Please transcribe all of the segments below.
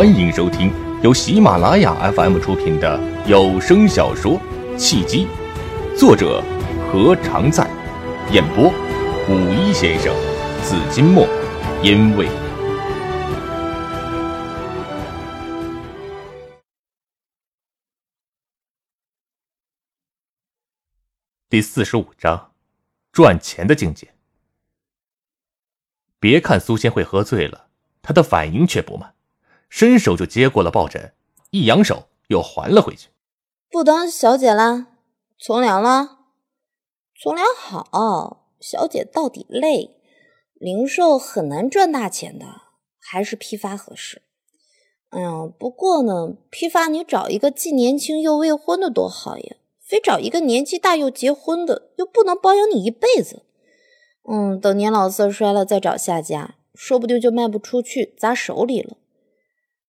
欢迎收听由喜马拉雅 FM 出品的有声小说《契机》，作者何常在，演播五一先生、紫金墨，因为第四十五章，赚钱的境界。别看苏仙慧喝醉了，她的反应却不慢。伸手就接过了抱枕，一扬手又还了回去。不当小姐啦，从良了，从良好。小姐到底累，零售很难赚大钱的，还是批发合适。哎呀，不过呢，批发你找一个既年轻又未婚的多好呀，非找一个年纪大又结婚的，又不能包养你一辈子。嗯，等年老色衰了再找下家，说不定就卖不出去，砸手里了。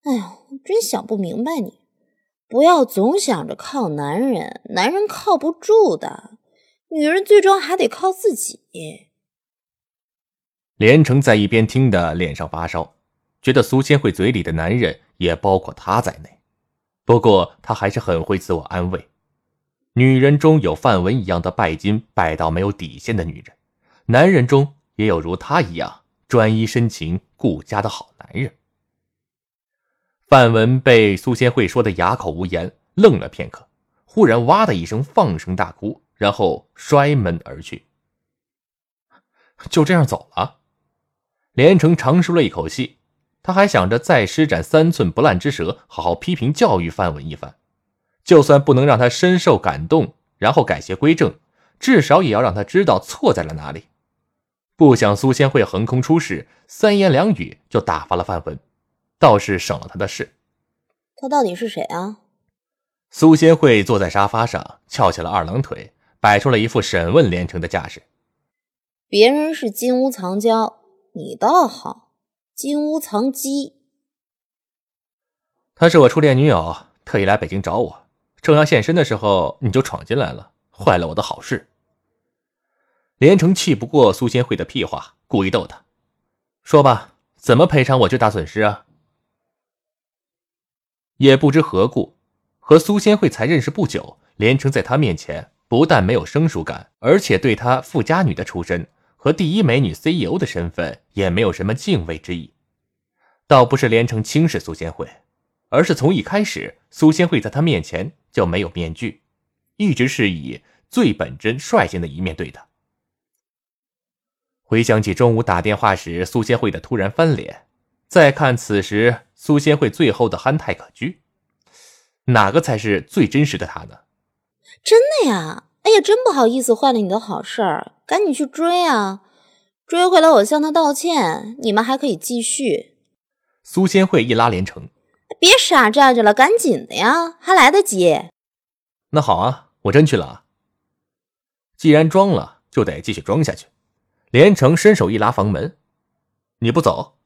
哎呀，真想不明白你！不要总想着靠男人，男人靠不住的，女人最终还得靠自己。连城在一边听的脸上发烧，觉得苏千惠嘴里的男人也包括他在内。不过他还是很会自我安慰：女人中有范文一样的拜金拜到没有底线的女人，男人中也有如他一样专一深情顾家的好男人。范文被苏仙慧说的哑口无言，愣了片刻，忽然哇的一声放声大哭，然后摔门而去。就这样走了。连城长舒了一口气，他还想着再施展三寸不烂之舌，好好批评教育范文一番。就算不能让他深受感动，然后改邪归正，至少也要让他知道错在了哪里。不想苏仙慧横空出世，三言两语就打发了范文。倒是省了他的事。他到底是谁啊？苏仙慧坐在沙发上，翘起了二郎腿，摆出了一副审问连城的架势。别人是金屋藏娇，你倒好，金屋藏鸡。她是我初恋女友，特意来北京找我，正要现身的时候，你就闯进来了，坏了我的好事。连城气不过苏仙慧的屁话，故意逗她：“说吧，怎么赔偿我这大损失啊？”也不知何故，和苏仙慧才认识不久，连城在她面前不但没有生疏感，而且对她富家女的出身和第一美女 CEO 的身份也没有什么敬畏之意。倒不是连城轻视苏仙慧，而是从一开始，苏仙慧在他面前就没有面具，一直是以最本真、率性的一面对他。回想起中午打电话时苏仙慧的突然翻脸，再看此时。苏仙慧最后的憨态可掬，哪个才是最真实的他呢？真的呀！哎呀，真不好意思坏了你的好事儿，赶紧去追啊！追回来我向他道歉，你们还可以继续。苏仙慧一拉连城，别傻站着了，赶紧的呀，还来得及。那好啊，我真去了啊。既然装了，就得继续装下去。连城伸手一拉房门，你不走？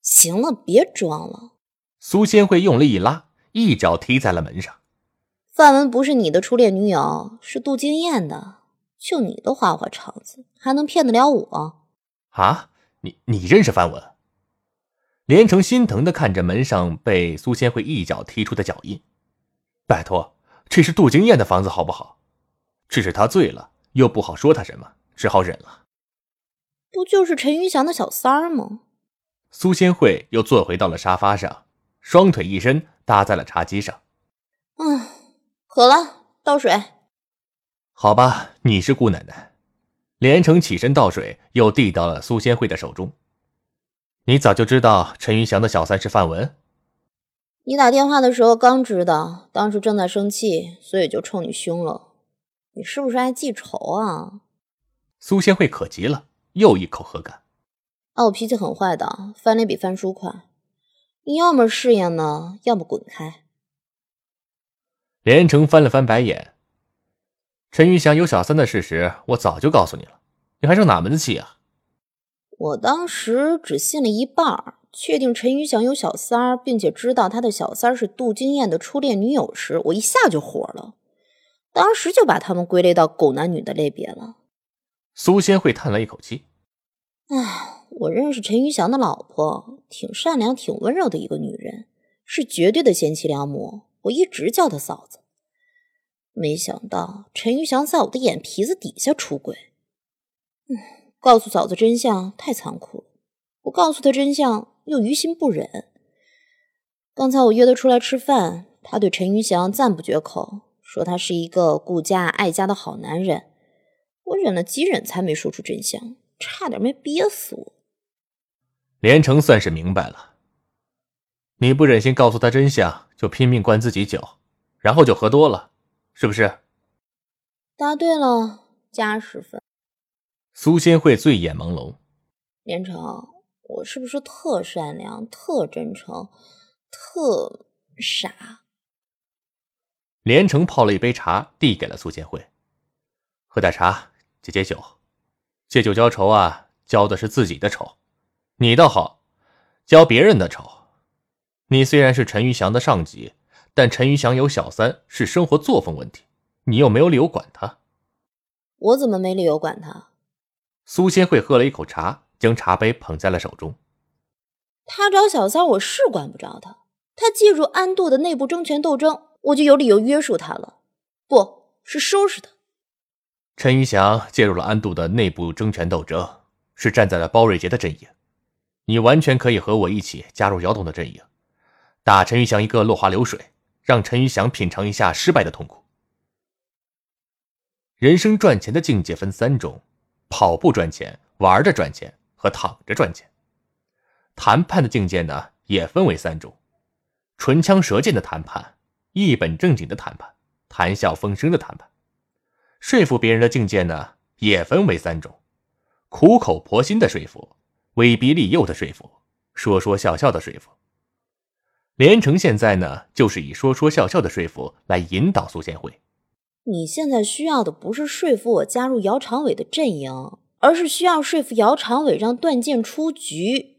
行了，别装了。苏仙慧用力一拉，一脚踢在了门上。范文不是你的初恋女友，是杜金燕的。就你的花花肠子，还能骗得了我？啊，你你认识范文？连城心疼的看着门上被苏仙慧一脚踢出的脚印。拜托，这是杜金燕的房子，好不好？只是他醉了，又不好说他什么，只好忍了。不就是陈云祥的小三儿吗？苏仙慧又坐回到了沙发上。双腿一伸，搭在了茶几上。嗯，渴了，倒水。好吧，你是姑奶奶。连城起身倒水，又递到了苏仙慧的手中。你早就知道陈云祥的小三是范文？你打电话的时候刚知道，当时正在生气，所以就冲你凶了。你是不是爱记仇啊？苏仙慧可急了，又一口喝干。啊，我脾气很坏的，翻脸比翻书快。你要么适应呢，要么滚开。连城翻了翻白眼。陈玉祥有小三的事实，我早就告诉你了，你还生哪门子气啊？我当时只信了一半，确定陈玉祥有小三儿，并且知道他的小三是杜金燕的初恋女友时，我一下就火了，当时就把他们归类到狗男女的类别了。苏仙慧叹了一口气，唉。我认识陈云祥的老婆，挺善良、挺温柔的一个女人，是绝对的贤妻良母，我一直叫她嫂子。没想到陈云祥在我的眼皮子底下出轨。嗯，告诉嫂子真相太残酷了，不告诉她真相又于心不忍。刚才我约他出来吃饭，他对陈云祥赞不绝口，说他是一个顾家爱家的好男人。我忍了几忍才没说出真相，差点没憋死我。连城算是明白了，你不忍心告诉他真相，就拼命灌自己酒，然后就喝多了，是不是？答对了，加十分。苏仙慧醉眼朦胧，连城，我是不是特善良、特真诚？特傻。连城泡了一杯茶，递给了苏仙惠，喝点茶解解酒。借酒浇愁啊，浇的是自己的愁。你倒好，浇别人的丑。你虽然是陈玉祥的上级，但陈玉祥有小三，是生活作风问题，你又没有理由管他。我怎么没理由管他？苏千惠喝了一口茶，将茶杯捧在了手中。他找小三，我是管不着他。他介入安度的内部争权斗争，我就有理由约束他了，不是收拾他。陈玉祥介入了安度的内部争权斗争，是站在了包瑞杰的阵营。你完全可以和我一起加入姚董的阵营，打陈玉祥一个落花流水，让陈玉祥品尝一下失败的痛苦。人生赚钱的境界分三种：跑步赚钱、玩着赚钱和躺着赚钱。谈判的境界呢，也分为三种。唇枪舌剑的谈判，一本正经的谈判，谈笑风生的谈判，说服别人的境界呢，也分为三种：苦口婆心的说服，威逼利诱的说服，说说笑笑的说服。连城现在呢，就是以说说笑笑的说服来引导苏贤惠。你现在需要的不是说服我加入姚长伟的阵营，而是需要说服姚长伟让段剑出局。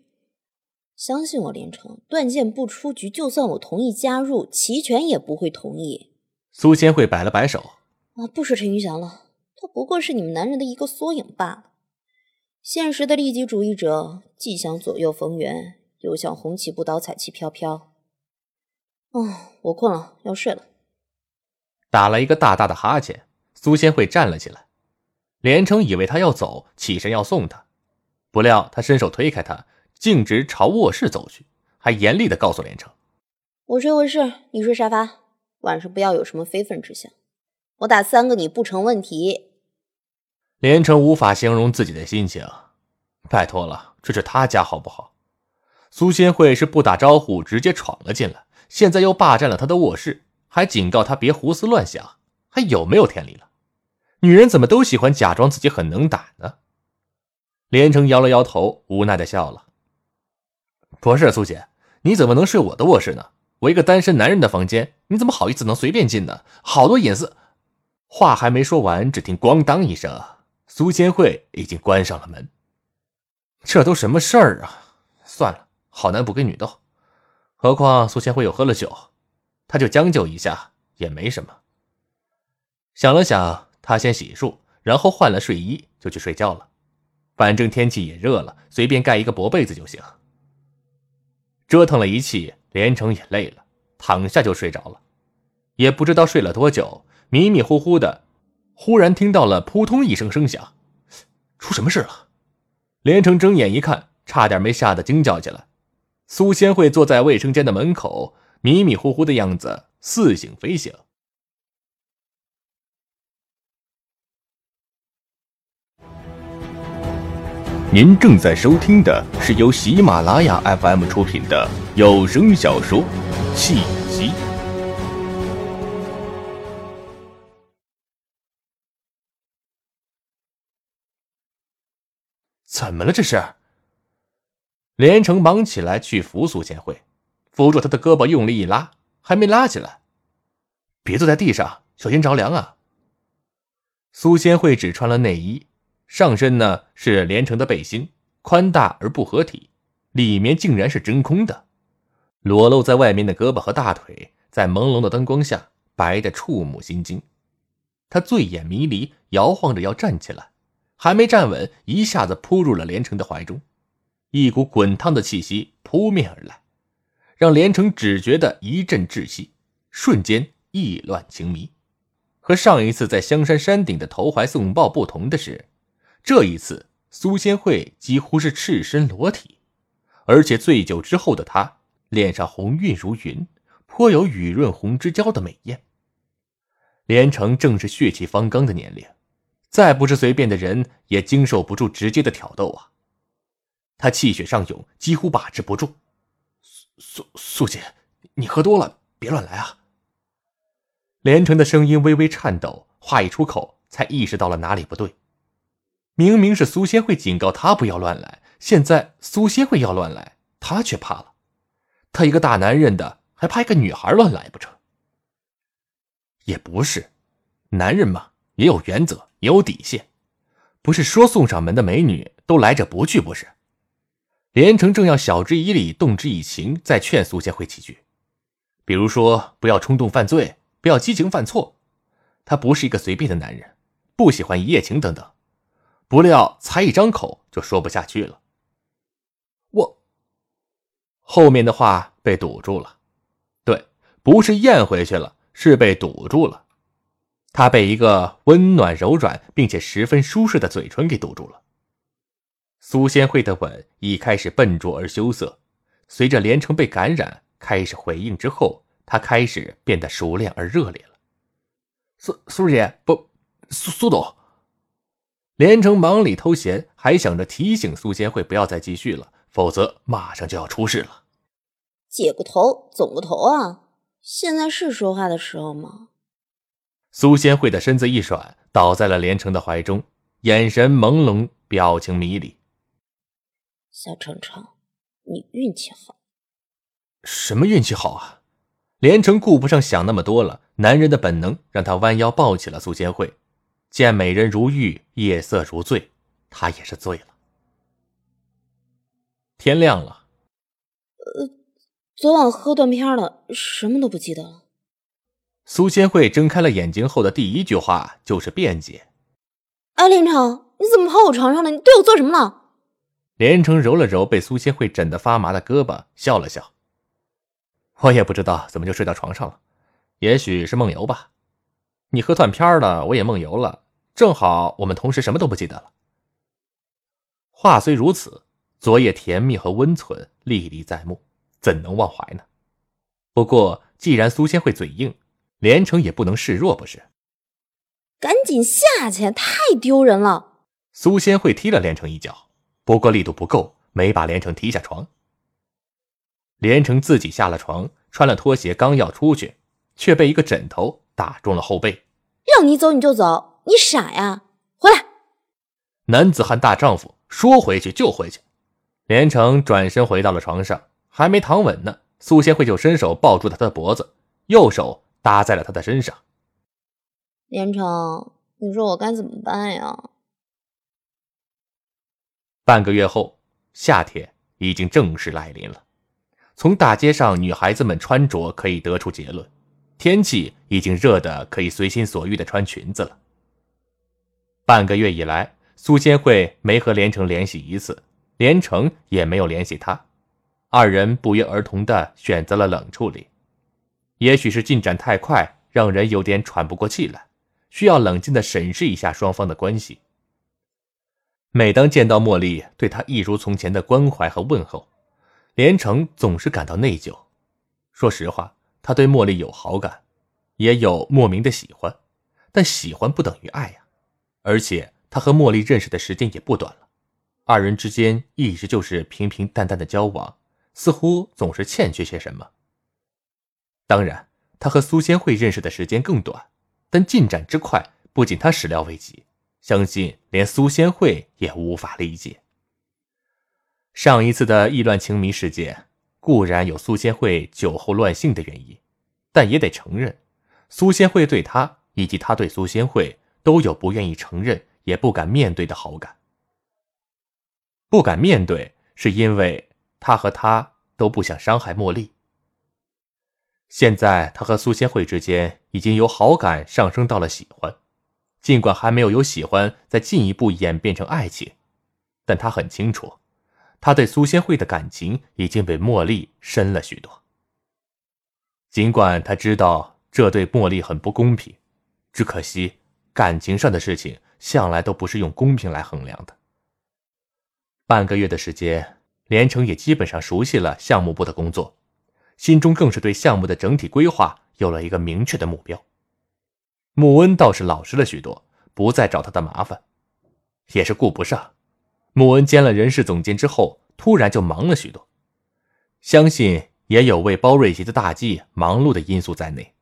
相信我，连城，段剑不出局，就算我同意加入，齐全也不会同意。苏千惠摆了摆手：“啊，不说陈云祥了，他不过是你们男人的一个缩影罢了。现实的利己主义者，既想左右逢源，又想红旗不倒，彩旗飘飘。哦，我困了，要睡了。”打了一个大大的哈欠，苏仙慧站了起来。连城以为他要走，起身要送他，不料他伸手推开他。径直朝卧室走去，还严厉的告诉连城：“我睡卧室，你睡沙发，晚上不要有什么非分之想。我打三个你不成问题。”连城无法形容自己的心情，拜托了，这是他家好不好？苏仙慧是不打招呼直接闯了进来，现在又霸占了他的卧室，还警告他别胡思乱想，还有没有天理了？女人怎么都喜欢假装自己很能打呢？连城摇了摇头，无奈的笑了。不是苏姐，你怎么能睡我的卧室呢？我一个单身男人的房间，你怎么好意思能随便进呢？好多隐私。话还没说完，只听“咣当”一声，苏千惠已经关上了门。这都什么事儿啊？算了，好男不跟女斗。何况苏千惠又喝了酒，他就将就一下也没什么。想了想，他先洗漱，然后换了睡衣就去睡觉了。反正天气也热了，随便盖一个薄被子就行。折腾了一气，连城也累了，躺下就睡着了。也不知道睡了多久，迷迷糊糊的，忽然听到了扑通一声声响，出什么事了？连城睁眼一看，差点没吓得惊叫起来。苏仙慧坐在卫生间的门口，迷迷糊糊的样子，似醒非醒。您正在收听的是由喜马拉雅 FM 出品的有声小说《契机》。怎么了？这是？连城忙起来去扶苏千惠，扶住他的胳膊，用力一拉，还没拉起来。别坐在地上，小心着凉啊！苏仙惠只穿了内衣。上身呢是连城的背心，宽大而不合体，里面竟然是真空的，裸露在外面的胳膊和大腿，在朦胧的灯光下白得触目心惊。他醉眼迷离，摇晃着要站起来，还没站稳，一下子扑入了连城的怀中，一股滚烫的气息扑面而来，让连城只觉得一阵窒息，瞬间意乱情迷。和上一次在香山山顶的投怀送抱不同的是，这一次苏仙惠几乎是赤身裸体，而且醉酒之后的她脸上红晕如云，颇有雨润红之交的美艳。连城正是血气方刚的年龄，再不是随便的人也经受不住直接的挑逗啊！他气血上涌，几乎把持不住。苏苏姐，你喝多了，别乱来啊！连城的声音微微颤抖，话一出口，才意识到了哪里不对。明明是苏仙慧警告他不要乱来，现在苏仙慧要乱来，他却怕了。他一个大男人的，还怕一个女孩乱来不成？也不是，男人嘛，也有原则，也有底线，不是说送上门的美女都来者不拒，不是？连城正要晓之以理，动之以情，再劝苏千惠几句，比如说不要冲动犯罪，不要激情犯错。他不是一个随便的男人，不喜欢一夜情等等。不料才一张口就说不下去了。我后面的话被堵住了，对，不是咽回去了，是被堵住了。他被一个温暖柔软并且十分舒适的嘴唇给堵住了。苏仙慧的吻已开始笨拙而羞涩，随着连城被感染，开始回应之后，他开始变得熟练而热烈了。苏苏姐，不，苏苏董。连城忙里偷闲，还想着提醒苏仙慧不要再继续了，否则马上就要出事了。解个头，总个头啊！现在是说话的时候吗？苏仙慧的身子一软，倒在了连城的怀中，眼神朦胧，表情迷离。小程程，你运气好。什么运气好啊？连城顾不上想那么多了，男人的本能让他弯腰抱起了苏千惠。见美人如玉，夜色如醉，他也是醉了。天亮了。呃，昨晚喝断片了，什么都不记得了。苏仙慧睁开了眼睛后的第一句话就是辩解：“哎，连城，你怎么跑我床上了？你对我做什么了？”连城揉了揉被苏仙慧枕得发麻的胳膊，笑了笑。我也不知道怎么就睡到床上了，也许是梦游吧。你喝断片了，我也梦游了，正好我们同时什么都不记得了。话虽如此，昨夜甜蜜和温存历历在目，怎能忘怀呢？不过既然苏仙慧嘴硬，连城也不能示弱，不是？赶紧下去，太丢人了！苏仙慧踢了连城一脚。不过力度不够，没把连城踢下床。连城自己下了床，穿了拖鞋，刚要出去，却被一个枕头打中了后背。让你走你就走，你傻呀？回来！男子汉大丈夫，说回去就回去。连城转身回到了床上，还没躺稳呢，苏仙慧就伸手抱住他的脖子，右手搭在了他的身上。连城，你说我该怎么办呀？半个月后，夏天已经正式来临了。从大街上女孩子们穿着可以得出结论，天气已经热得可以随心所欲的穿裙子了。半个月以来，苏仙惠没和连城联系一次，连城也没有联系她，二人不约而同的选择了冷处理。也许是进展太快，让人有点喘不过气来，需要冷静的审视一下双方的关系。每当见到茉莉对他一如从前的关怀和问候，连城总是感到内疚。说实话，他对茉莉有好感，也有莫名的喜欢，但喜欢不等于爱呀。而且他和茉莉认识的时间也不短了，二人之间一直就是平平淡淡的交往，似乎总是欠缺些什么。当然，他和苏仙慧认识的时间更短，但进展之快，不仅他始料未及。相信连苏仙慧也无法理解。上一次的意乱情迷事件固然有苏仙慧酒后乱性的原因，但也得承认，苏仙慧对他以及他对苏仙慧都有不愿意承认也不敢面对的好感。不敢面对，是因为他和他都不想伤害茉莉。现在他和苏仙慧之间已经由好感上升到了喜欢。尽管还没有由喜欢再进一步演变成爱情，但他很清楚，他对苏仙慧的感情已经比茉莉深了许多。尽管他知道这对茉莉很不公平，只可惜感情上的事情向来都不是用公平来衡量的。半个月的时间，连城也基本上熟悉了项目部的工作，心中更是对项目的整体规划有了一个明确的目标。穆恩倒是老实了许多，不再找他的麻烦，也是顾不上。穆恩兼了人事总监之后，突然就忙了许多，相信也有为包瑞杰的大计忙碌的因素在内。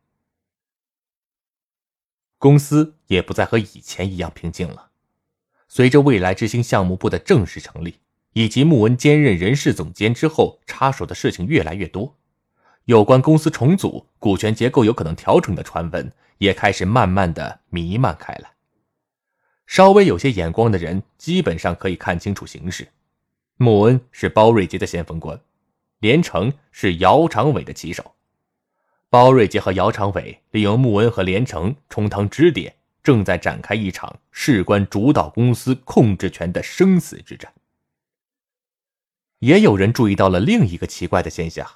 公司也不再和以前一样平静了。随着未来之星项目部的正式成立，以及穆恩兼任人事总监之后，插手的事情越来越多，有关公司重组、股权结构有可能调整的传闻也开始慢慢的弥漫开来。稍微有些眼光的人，基本上可以看清楚形势。穆恩是包瑞杰的先锋官，连城是姚长伟的旗手。包瑞杰和姚长伟利用穆恩和连城充当支点。正在展开一场事关主导公司控制权的生死之战。也有人注意到了另一个奇怪的现象：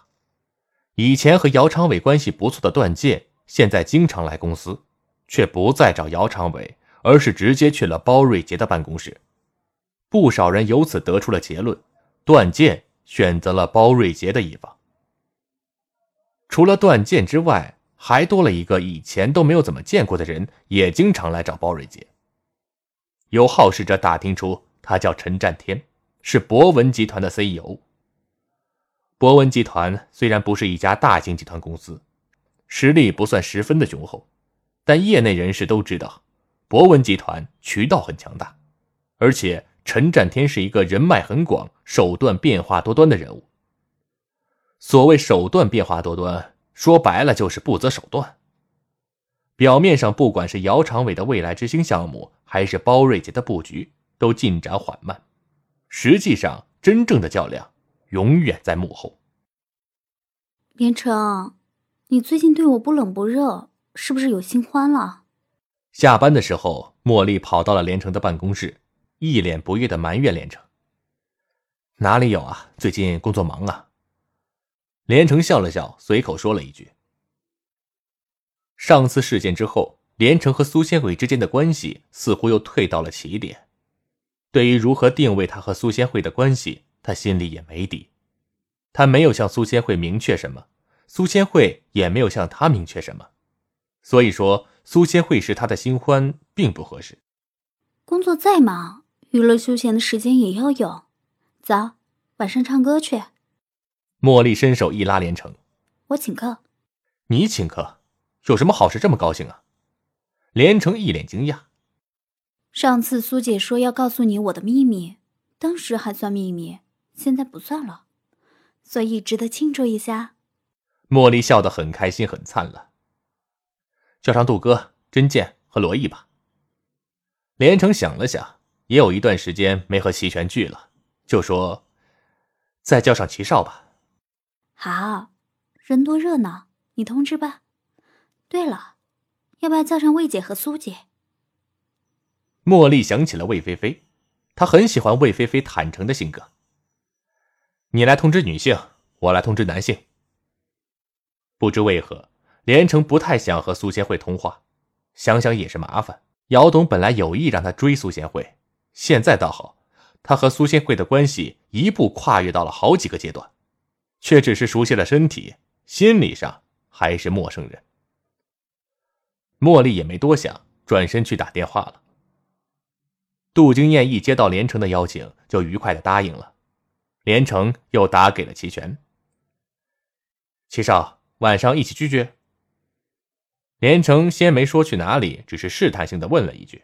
以前和姚长伟关系不错的段健，现在经常来公司，却不再找姚长伟，而是直接去了包瑞杰的办公室。不少人由此得出了结论：段健选择了包瑞杰的一方。除了段健之外，还多了一个以前都没有怎么见过的人，也经常来找包瑞杰。有好事者打听出，他叫陈占天，是博文集团的 CEO。博文集团虽然不是一家大型集团公司，实力不算十分的雄厚，但业内人士都知道，博文集团渠道很强大，而且陈占天是一个人脉很广、手段变化多端的人物。所谓手段变化多端。说白了就是不择手段。表面上，不管是姚长伟的未来之星项目，还是包瑞杰的布局，都进展缓慢。实际上，真正的较量永远在幕后。连城，你最近对我不冷不热，是不是有新欢了？下班的时候，茉莉跑到了连城的办公室，一脸不悦的埋怨连城：“哪里有啊？最近工作忙啊。”连城笑了笑，随口说了一句：“上次事件之后，连城和苏仙慧之间的关系似乎又退到了起点。对于如何定位他和苏仙慧的关系，他心里也没底。他没有向苏千惠明确什么，苏千惠也没有向他明确什么。所以说，苏千惠是他的新欢，并不合适。工作再忙，娱乐休闲的时间也要有。走，晚上唱歌去。”茉莉伸手一拉，连城：“我请客。”“你请客？有什么好事这么高兴啊？”连城一脸惊讶。“上次苏姐说要告诉你我的秘密，当时还算秘密，现在不算了，所以值得庆祝一下。”茉莉笑得很开心，很灿烂。叫上杜哥、真剑和罗毅吧。连城想了想，也有一段时间没和齐全聚了，就说：“再叫上齐少吧。”好，人多热闹，你通知吧。对了，要不要叫上魏姐和苏姐？茉莉想起了魏菲菲，她很喜欢魏菲菲坦诚的性格。你来通知女性，我来通知男性。不知为何，连城不太想和苏贤惠通话，想想也是麻烦。姚董本来有意让他追苏贤惠，现在倒好，他和苏贤惠的关系一步跨越到了好几个阶段。却只是熟悉了身体，心理上还是陌生人。茉莉也没多想，转身去打电话了。杜经燕一接到连城的邀请，就愉快的答应了。连城又打给了齐全。齐少，晚上一起聚聚。连城先没说去哪里，只是试探性的问了一句：“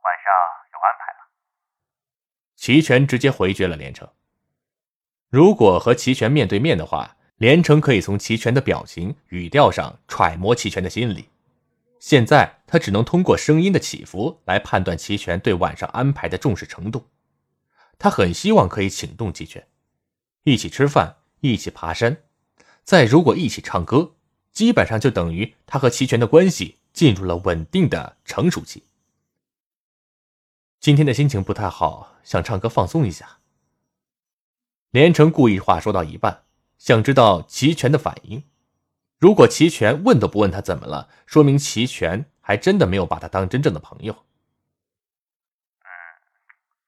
晚上有安排吗。”齐全直接回绝了连城。如果和齐全面对面的话，连城可以从齐全的表情、语调上揣摩齐全的心理。现在他只能通过声音的起伏来判断齐全对晚上安排的重视程度。他很希望可以请动齐全，一起吃饭，一起爬山，再如果一起唱歌，基本上就等于他和齐全的关系进入了稳定的成熟期。今天的心情不太好，想唱歌放松一下。连城故意话说到一半，想知道齐全的反应，如果齐全问都不问他怎么了，说明齐全还真的没有把他当真正的朋友。嗯，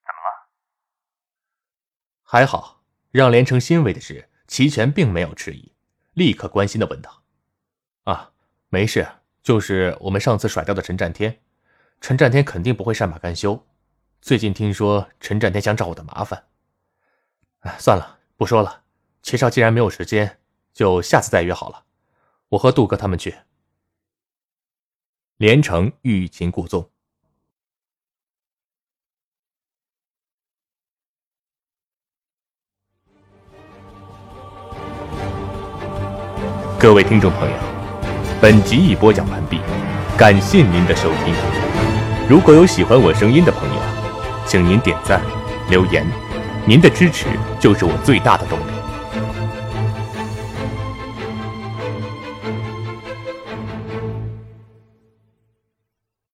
怎么了？还好，让连城欣慰的是，齐全并没有迟疑，立刻关心的问道：“啊，没事，就是我们上次甩掉的陈占天。陈占天肯定不会善罢甘休。最近听说陈占天想找我的麻烦。哎，算了，不说了。齐少既然没有时间，就下次再约好了。”我和杜哥他们去。连城欲擒故纵。各位听众朋友，本集已播讲完毕，感谢您的收听。如果有喜欢我声音的朋友，请您点赞、留言，您的支持就是我最大的动力。